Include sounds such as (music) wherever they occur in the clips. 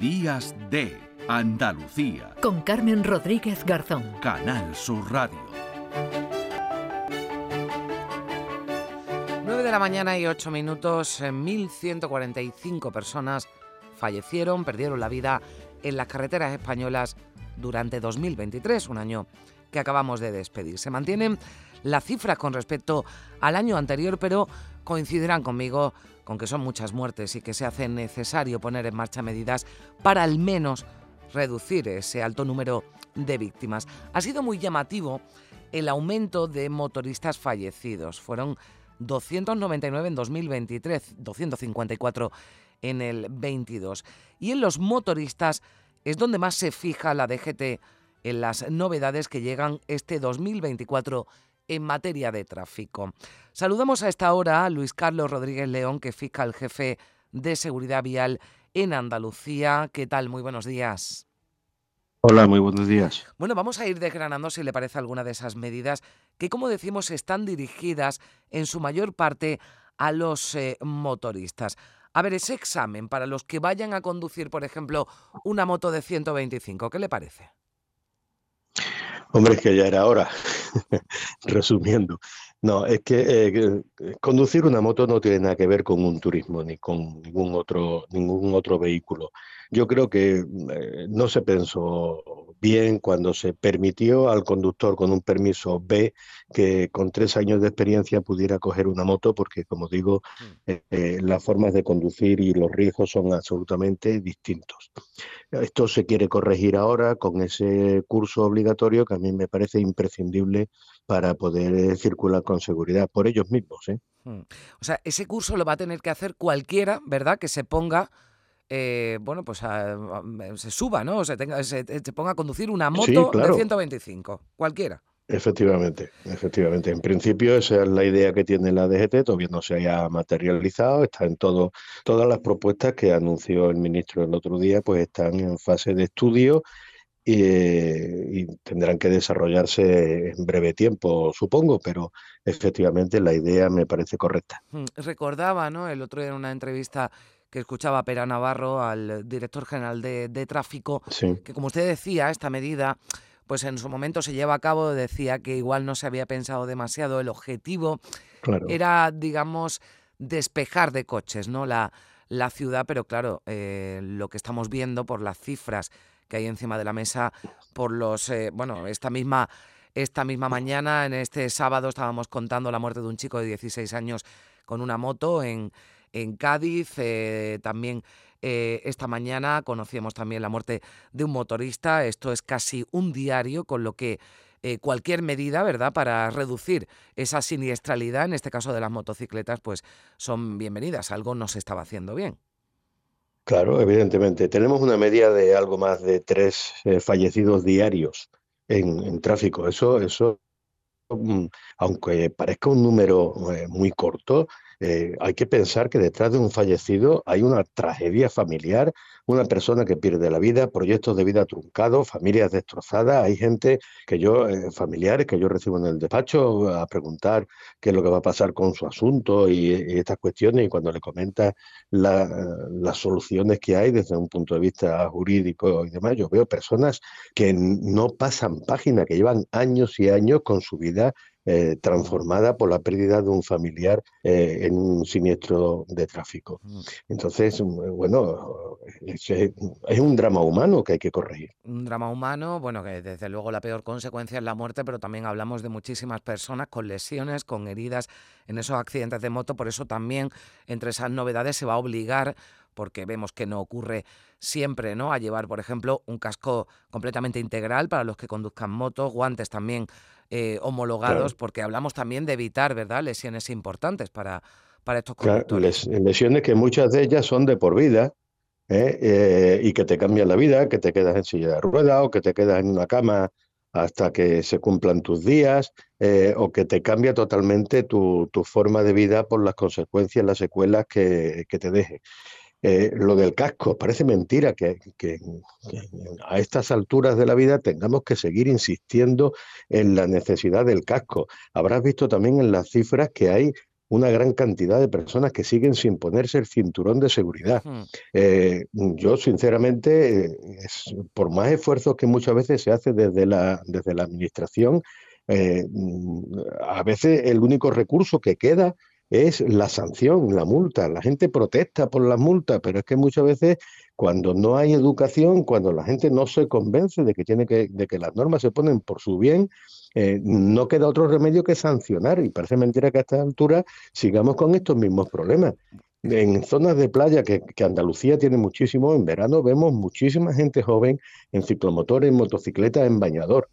Días de Andalucía. Con Carmen Rodríguez Garzón. Canal Sur Radio. 9 de la mañana y 8 minutos, 1.145 personas fallecieron, perdieron la vida en las carreteras españolas durante 2023, un año que acabamos de despedir. Se mantienen las cifras con respecto al año anterior, pero coincidirán conmigo con que son muchas muertes y que se hace necesario poner en marcha medidas para al menos reducir ese alto número de víctimas. Ha sido muy llamativo el aumento de motoristas fallecidos. Fueron 299 en 2023, 254 en el 22. Y en los motoristas es donde más se fija la DGT en las novedades que llegan este 2024 en materia de tráfico. Saludamos a esta hora a Luis Carlos Rodríguez León, que es fiscal jefe de seguridad vial en Andalucía. ¿Qué tal? Muy buenos días. Hola, muy buenos días. Bueno, vamos a ir desgranando si le parece alguna de esas medidas que, como decimos, están dirigidas en su mayor parte a los eh, motoristas. A ver, ese examen para los que vayan a conducir, por ejemplo, una moto de 125, ¿qué le parece? Hombre, es que ya era hora, (laughs) resumiendo. No, es que eh, conducir una moto no tiene nada que ver con un turismo ni con ningún otro, ningún otro vehículo. Yo creo que eh, no se pensó bien cuando se permitió al conductor con un permiso B que con tres años de experiencia pudiera coger una moto, porque como digo, mm. eh, las formas de conducir y los riesgos son absolutamente distintos. Esto se quiere corregir ahora con ese curso obligatorio que a mí me parece imprescindible para poder circular con seguridad por ellos mismos. ¿eh? Hmm. O sea, ese curso lo va a tener que hacer cualquiera, ¿verdad? Que se ponga, eh, bueno, pues se suba, ¿no? O se, tenga, se, ponga a conducir una moto de 125, cualquiera. Efectivamente, efectivamente. En principio esa es la idea que tiene la DGT, todavía no se haya materializado, está en todo, todas las propuestas que anunció el ministro el otro día, pues están en fase de estudio y, tendrán que desarrollarse en breve tiempo, supongo, pero efectivamente la idea me parece correcta. Hmm, recordaba, ¿no? El otro día en una entrevista que escuchaba a Pera Navarro, al director general de, Tráfico, que como usted decía, esta medida pues en su momento se lleva a cabo, decía que igual no se había pensado demasiado, el objetivo era, digamos, despejar de coches, ¿no? La, la ciudad, pero claro, eh, lo que estamos viendo por las cifras que hay encima de la mesa, por los, eh, bueno, esta misma, esta misma mañana, en este sábado, estábamos contando la muerte de un chico de 16 años con una moto en, en Cádiz, eh, también eh, esta mañana conocíamos también la muerte de un motorista. Esto es casi un diario, con lo que eh, cualquier medida, ¿verdad?, para reducir esa siniestralidad, en este caso de las motocicletas, pues son bienvenidas. Algo no se estaba haciendo bien. Claro, evidentemente. Tenemos una media de algo más de tres fallecidos diarios en, tráfico. Eso, eso, mm, aunque parezca un número muy corto, eh, hay que pensar que detrás de un fallecido hay una tragedia familiar, una persona que pierde la vida, proyectos de vida truncados, familias destrozadas. Hay gente que yo, eh, familiares que yo recibo en el despacho a preguntar qué es lo que va a pasar con su asunto y, estas cuestiones, y cuando le comenta las soluciones que hay desde un punto de vista jurídico y demás, yo veo personas que no pasan página, que llevan años y años con su vida eh, transformada por la pérdida de un familiar eh, en un siniestro de tráfico. Mm. Entonces, mm, bueno, es, un drama humano que hay que corregir. Un drama humano, bueno, que desde luego la peor consecuencia es la muerte, pero también hablamos de muchísimas personas con lesiones, con heridas en esos accidentes de moto, por eso también entre esas novedades se va a obligar porque vemos que no ocurre siempre, ¿no? A llevar, por ejemplo, un casco completamente integral para los que conduzcan motos, guantes también eh, homologados, porque hablamos también de evitar, ¿verdad?, lesiones importantes para, para estos conductores. lesiones que muchas de ellas son de por vida, ¿eh? Eh, y que te cambian la vida, que te quedas en silla de ruedas o que te quedas en una cama hasta que se cumplan tus días, o que te cambia totalmente tu, tu, forma de vida por las consecuencias, las secuelas que, que te deje. Eh, lo del casco, parece mentira que, a estas alturas de la vida tengamos que seguir insistiendo en la necesidad del casco. Habrás visto también en las cifras que hay una gran cantidad de personas que siguen sin ponerse el cinturón de seguridad. Hmm. Eh, yo, sinceramente, eh, es- por más esfuerzos que muchas veces se hace desde la, desde la administración, eh, mm, a veces el único recurso que queda es la sanción, la multa. La gente protesta por las multas, pero es que muchas veces cuando no hay educación, cuando la gente no se convence de que tiene que, de que las normas se ponen por su bien, eh, no queda otro remedio que sancionar. Y parece mentira que a esta altura sigamos con estos mismos problemas. En zonas de playa, que, que Andalucía tiene muchísimo, en verano vemos muchísima gente joven en ciclomotores, en motocicletas, en bañador.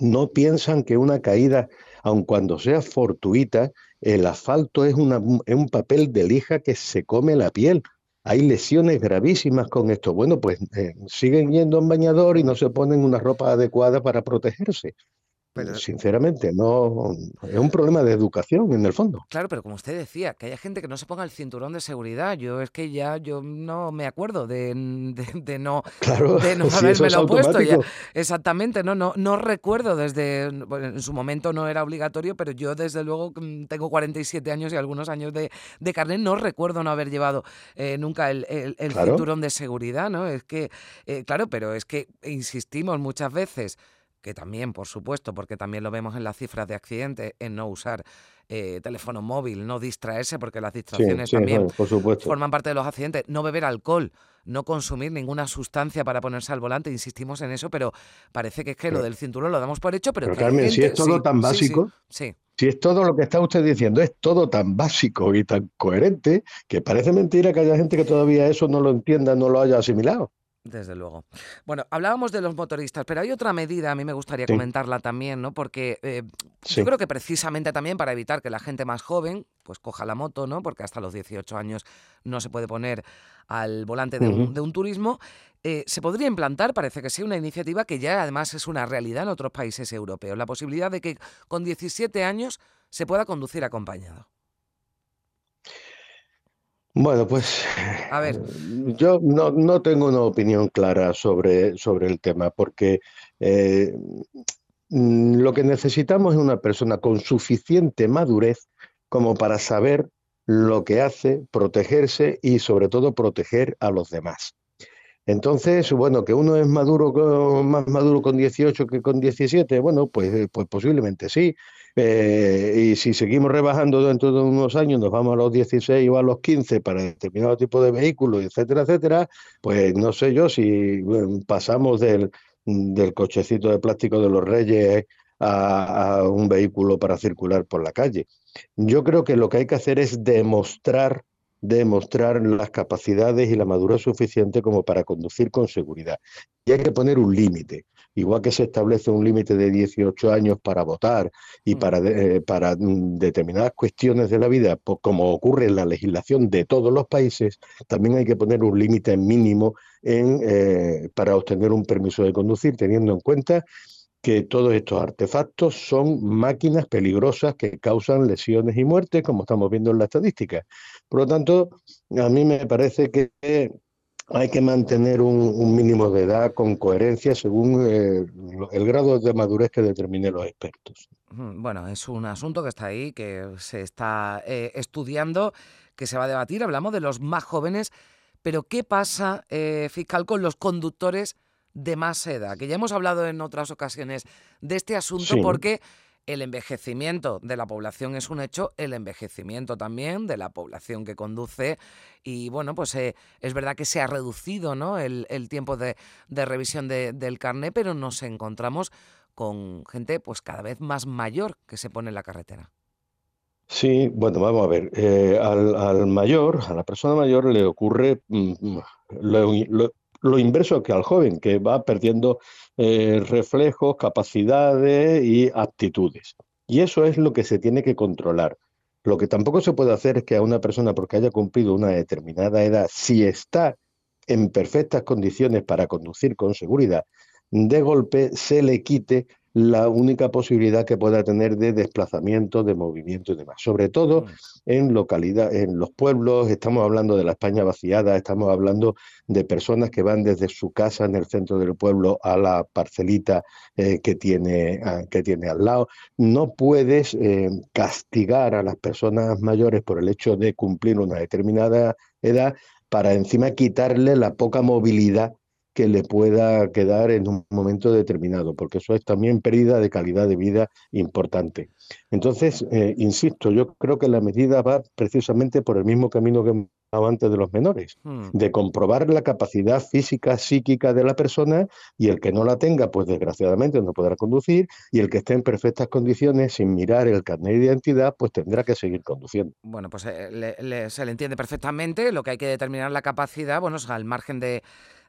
No piensan que una caída, aun cuando sea fortuita, el asfalto es, una, es un papel de lija que se come la piel. Hay lesiones gravísimas con esto. Bueno, pues eh, siguen yendo en bañador y no se ponen una ropa adecuada para protegerse. Pero- Sinceramente, no es un problema de educación en el fondo. Claro, pero como usted decía, que haya gente que no se ponga el cinturón de seguridad. Yo es que ya yo no me acuerdo de, de- de no Claro, de no (laughs) si es habérmelo puesto ya. Exactamente, no, no, no recuerdo desde, bueno, en su momento no era obligatorio, pero yo desde luego mm, tengo 47 años y algunos años de, de carnet, no recuerdo no haber llevado eh, nunca el, el- el Claro. cinturón de seguridad, ¿no? Es que, eh, claro, pero es que insistimos muchas veces, que también, por supuesto, porque también lo vemos en las cifras de accidentes, en no usar eh, teléfono móvil, no distraerse, porque las distracciones sí, también claro, por supuesto. forman parte de los accidentes. No beber alcohol, no consumir ninguna sustancia para ponerse al volante, insistimos en eso, pero parece que es que lo del cinturón lo damos por hecho, pero, Carmen, si es todo sí, tan básico, Si es todo lo que está usted diciendo, es todo tan básico y tan coherente que parece mentira que haya gente que todavía eso no lo entienda, no lo haya asimilado. Desde luego. Bueno, hablábamos de los motoristas, pero hay otra medida, a mí me gustaría Sí. comentarla también, ¿no? Porque eh, Sí. yo creo que precisamente también para evitar que la gente más joven pues coja la moto, ¿no? Porque hasta los 18 años no se puede poner al volante de, un, Ujú. de un turismo. eh, se podría implantar, parece que sí, una iniciativa que ya además es una realidad en otros países europeos, la posibilidad de que con 17 años se pueda conducir acompañado. Bueno, pues A ver. yo no, no tengo una opinión clara sobre, sobre el tema, porque eh, mm, lo que necesitamos es una persona con suficiente madurez como para saber lo que hace, protegerse y sobre todo proteger a los demás. Entonces, bueno, que uno es maduro más maduro con 18 que con 17, bueno, pues, eh, pues posiblemente sí. Eh, y si seguimos rebajando dentro de unos años, nos vamos a los 16 o a los 15 para determinado tipo de vehículos, etcétera, etcétera, pues no sé yo si pasamos del, del cochecito de plástico de los Reyes a un vehículo para circular por la calle. Yo creo que lo que hay que hacer es demostrar demostrar las capacidades y la madurez suficiente como para conducir con seguridad. Y hay que poner un límite, igual que se establece un límite de 18 años para votar y Mm. para, de- eh, para mm, determinadas cuestiones de la vida, po- como ocurre en la legislación de todos los países, también hay que poner un límite mínimo en, eh, para obtener un permiso de conducir, teniendo en cuenta que todos estos artefactos son máquinas peligrosas que causan lesiones y muertes, como estamos viendo en la estadística. Por lo tanto, a mí me parece que hay que mantener un, mínimo de edad con coherencia según eh, el grado de madurez que determinen los expertos. Mm, Bueno, es un asunto que está ahí, que se está eh, estudiando, que se va a debatir. Hablamos de los más jóvenes, pero ¿qué pasa, eh, fiscal, con los conductores de más edad? Que ya hemos hablado en otras ocasiones de este asunto Sí. porque el envejecimiento de la población es un hecho, el envejecimiento también de la población que conduce y bueno, pues eh, es verdad que se ha reducido ¿no? el, el tiempo de, de revisión de- del carné, pero nos encontramos con gente pues cada vez más mayor que se pone en la carretera. Sí, bueno, vamos a ver. eh, al, al mayor, a la persona mayor le ocurre mm, lo, lo- lo inverso que al joven, que va perdiendo eh, reflejos, capacidades y aptitudes. Y eso es lo que se tiene que controlar. Lo que tampoco se puede hacer es que a una persona, porque haya cumplido una determinada edad, si está en perfectas condiciones para conducir con seguridad, de golpe se le quite la única posibilidad que pueda tener de desplazamiento, de movimiento y demás. Sobre todo mm. en localidad, en los pueblos, estamos hablando de la España vaciada, estamos hablando de personas que van desde su casa en el centro del pueblo a la parcelita eh, que, tiene, que tiene al lado. No puedes eh, castigar a las personas mayores por el hecho de cumplir una determinada edad para encima quitarle la poca movilidad que le pueda quedar en un momento determinado, porque eso es también pérdida de calidad de vida importante. Entonces, eh, insisto, yo creo que la medida va precisamente por el mismo camino que antes de los menores, hmm. de comprobar la capacidad física, psíquica de la persona y el que no la tenga, pues desgraciadamente no podrá conducir y el que esté en perfectas condiciones sin mirar el carnet de identidad, pues tendrá que seguir conduciendo. Bueno, pues eh, se le entiende perfectamente, lo que hay que determinar la capacidad, bueno, es al margen de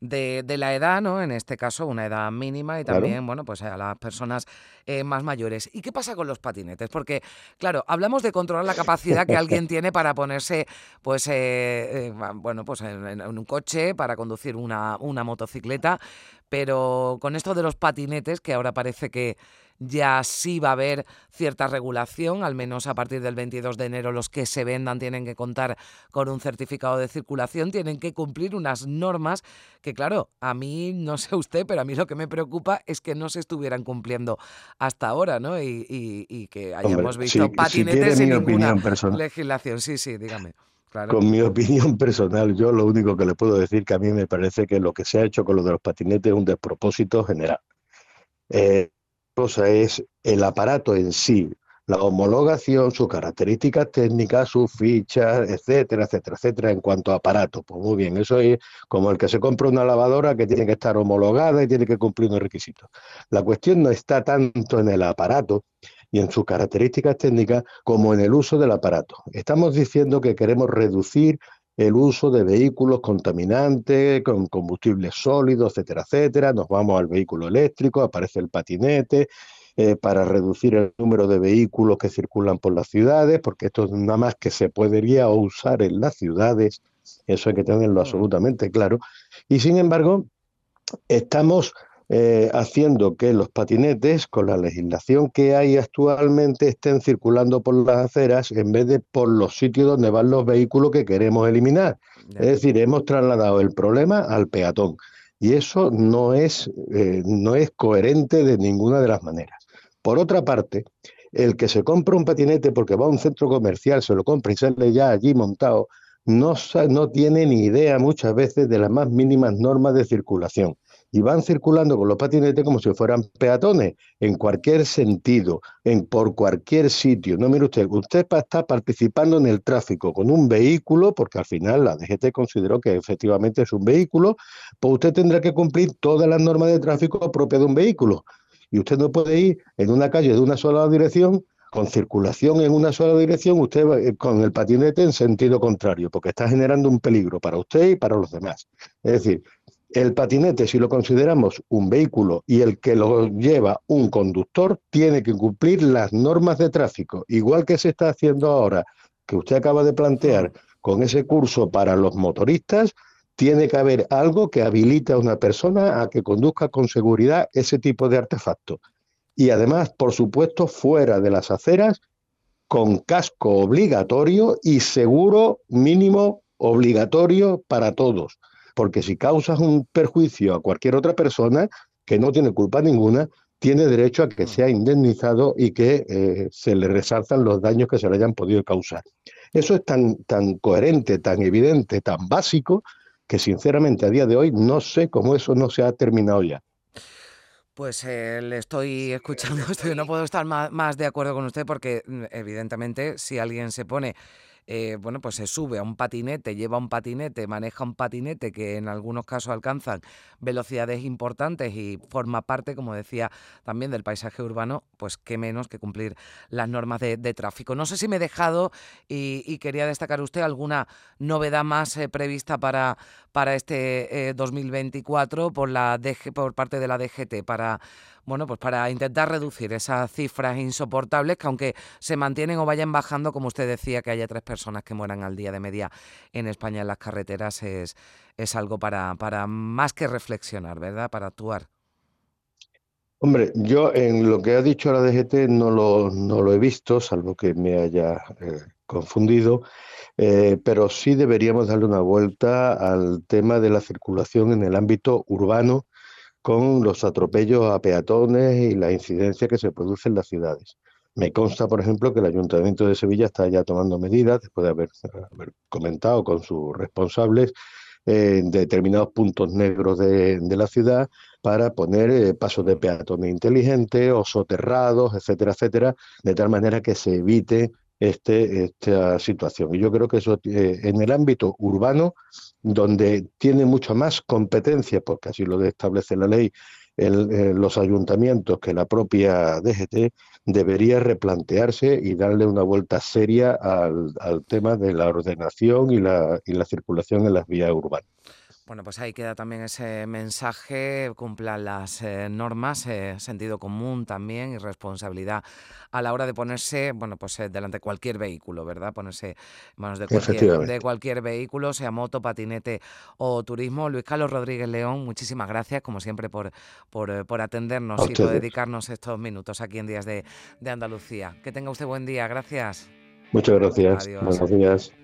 de, la edad, ¿no? En este caso, una edad mínima y también, bueno, pues a las personas eh, más mayores. ¿Y qué pasa con los patinetes? Porque, claro, hablamos de controlar la capacidad que alguien tiene para ponerse, pues, eh, eh, bueno, pues en, un coche, para conducir una, una motocicleta, pero con esto de los patinetes, que ahora parece que ya sí va a haber cierta regulación, al menos a partir del 22 de enero los que se vendan tienen que contar con un certificado de circulación, tienen que cumplir unas normas que claro, a mí no sé (laughs) usted, pero a mí lo que me preocupa es que no se estuvieran cumpliendo hasta ahora, ¿no? Y, que hayamos visto patinetes sin ninguna legislación. Sí, sí, dígame. Con mi opinión personal, yo lo único que le puedo decir que a mí me parece que lo que se ha hecho con lo de los patinetes es un despropósito general. Eh, cosa es el aparato en sí, la homologación, sus características técnicas, sus fichas, etcétera, etcétera, etcétera, en cuanto a aparato. Pues muy bien, eso es como el que se compra una lavadora que tiene que estar homologada y tiene que cumplir unos requisitos. La cuestión no está tanto en el aparato y en sus características técnicas como en el uso del aparato. Estamos diciendo que queremos reducir el uso de vehículos contaminantes, con combustibles sólidos, etcétera, etcétera. Nos vamos al vehículo eléctrico, aparece el patinete, eh, para reducir el número de vehículos que circulan por las ciudades, porque esto es nada más que se podría usar en las ciudades, eso hay que tenerlo absolutamente claro. Y sin embargo, estamos eh, haciendo que los patinetes, con la legislación que hay actualmente, estén circulando por las aceras en vez de por los sitios donde van los vehículos que queremos eliminar. Es decir, hemos trasladado el problema al peatón. Y eso no es, eh, no es coherente de ninguna de las maneras. Por otra parte, el que se compra un patinete porque va a un centro comercial, se lo compra y sale ya allí montado, no, no tiene ni idea muchas veces de las más mínimas normas de circulación y van circulando con los patinetes como si fueran peatones, en cualquier sentido, en, por cualquier sitio. No, mire usted, usted está participando en el tráfico con un vehículo, porque al final la DGT consideró que efectivamente es un vehículo, pues usted tendrá que cumplir todas las normas de tráfico propias de un vehículo. Y usted no puede ir en una calle de una sola dirección con circulación en una sola dirección, usted va eh, con el patinete en sentido contrario, porque está generando un peligro para usted y para los demás. Es decir, el patinete, si lo consideramos un vehículo y el que lo lleva un conductor, tiene que cumplir las normas de tráfico, igual que se está haciendo ahora, que usted acaba de plantear con ese curso para los motoristas, tiene que haber algo que habilite a una persona a que conduzca con seguridad ese tipo de artefacto. Y además, por supuesto, fuera de las aceras, con casco obligatorio y seguro mínimo obligatorio para todos porque si causas un perjuicio a cualquier otra persona que no tiene culpa ninguna, tiene derecho a que mm. sea indemnizado y que eh, se le resalzan los daños que se le hayan podido causar. Eso es tan, tan coherente, tan evidente, tan básico, que sinceramente a día de hoy no sé cómo eso no se ha terminado ya. Pues eh, le estoy escuchando, (laughs) estoy, no puedo estar más de acuerdo con usted porque mm, evidentemente si alguien se pone eh, bueno, pues se sube a un patinete, lleva un patinete, maneja un patinete que en algunos casos alcanzan velocidades importantes y forma parte, como decía, también del paisaje urbano, pues qué menos que cumplir las normas de, tráfico. No sé si me he dejado y, quería destacar usted alguna novedad más eh, prevista para, para este 2024 eh, por, la por parte de la DGT, para bueno, pues para intentar reducir esas cifras insoportables que aunque se mantienen o vayan bajando, como usted decía, que haya tres personas que mueran al día de media en España en las carreteras es, es algo para, para más que reflexionar, ¿verdad? Para actuar. Hombre, yo en lo que ha dicho la DGT no lo, no lo he visto, salvo que me haya eh, confundido, eh, pero sí deberíamos darle una vuelta al tema de la circulación en el ámbito urbano con los atropellos a peatones y la incidencia que se produce en las ciudades. Me consta, por ejemplo, que el Ayuntamiento de Sevilla está ya tomando medidas, después de haber, comentado con sus responsables, eh, en determinados puntos negros de, la ciudad para poner eh, pasos de peatones inteligentes o soterrados, etcétera, etcétera, de tal manera que se evite este, esta situación. Y yo creo que eso eh, en el ámbito urbano, donde tiene mucha más competencia, porque así lo establece la ley, en los ayuntamientos que la propia DGT, debería replantearse y darle una vuelta seria al, al tema de la ordenación y la, y la circulación en las vías urbanas. Bueno, pues ahí queda también ese mensaje, cumplan las eh, normas, eh, sentido común también y responsabilidad a la hora de ponerse, bueno, pues eh, delante de cualquier vehículo, ¿verdad? Ponerse en manos de cualquier, de cualquier vehículo, sea moto, patinete o turismo. Luis Carlos Rodríguez León, muchísimas gracias, como siempre, por, por, atendernos y por dedicarnos estos minutos aquí en Días de, de, Andalucía. Que tenga usted buen día, gracias. Muchas gracias. Buenos días. Días